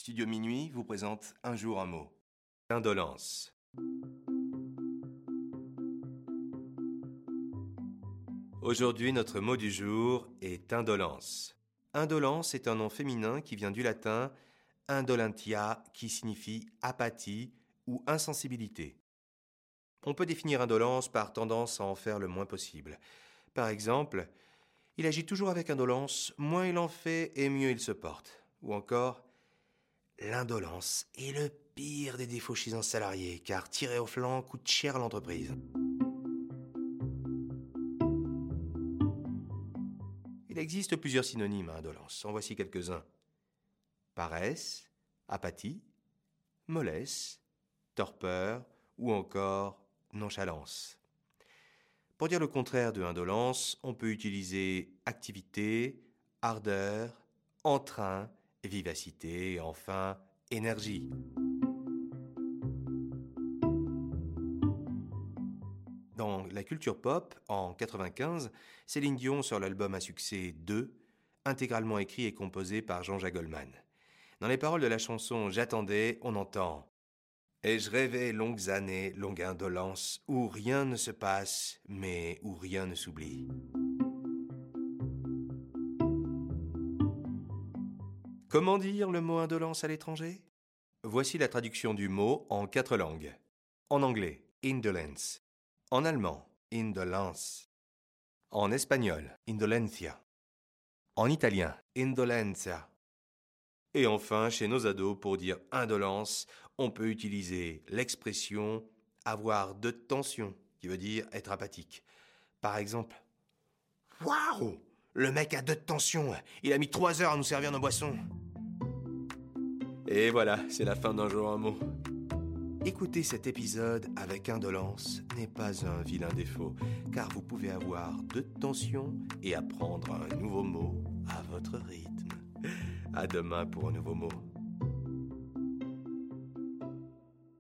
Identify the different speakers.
Speaker 1: Studio Minuit vous présente Un jour un mot. Indolence. Aujourd'hui, notre mot du jour est indolence. Indolence est un nom féminin qui vient du latin indolentia, qui signifie apathie ou insensibilité. On peut définir indolence par tendance à en faire le moins possible. Par exemple, il agit toujours avec indolence, moins il en fait et mieux il se porte. Ou encore, l'indolence est le pire des défauts chez un salarié, car tirer au flanc coûte cher à l'entreprise. Il existe plusieurs synonymes à indolence. En voici quelques-uns. Paresse, apathie, mollesse, torpeur ou encore nonchalance. Pour dire le contraire de indolence, on peut utiliser activité, ardeur, entrain, vivacité et enfin énergie. Dans la culture pop, en 95, Céline Dion sort l'album à succès 2, intégralement écrit et composé par Jean-Jacques Goldman. Dans les paroles de la chanson J'attendais, on entend et je rêvais longues années, longue indolence, où rien ne se passe, mais où rien ne s'oublie? Comment dire le mot indolence à l'étranger? Voici la traduction du mot en quatre langues. En anglais, indolence. En allemand, indolence. En espagnol, indolencia. En italien, indolenza. Et enfin, chez nos ados, pour dire indolence, on peut utiliser l'expression avoir de tension, qui veut dire être apathique. Par exemple, Waouh Le mec a de tension, il a mis trois heures à nous servir nos boissons. Et voilà, c'est la fin d'un jour un mot. Écouter cet épisode avec indolence n'est pas un vilain défaut, car vous pouvez avoir de tension et apprendre un nouveau mot à votre rythme. À demain pour un nouveau mot.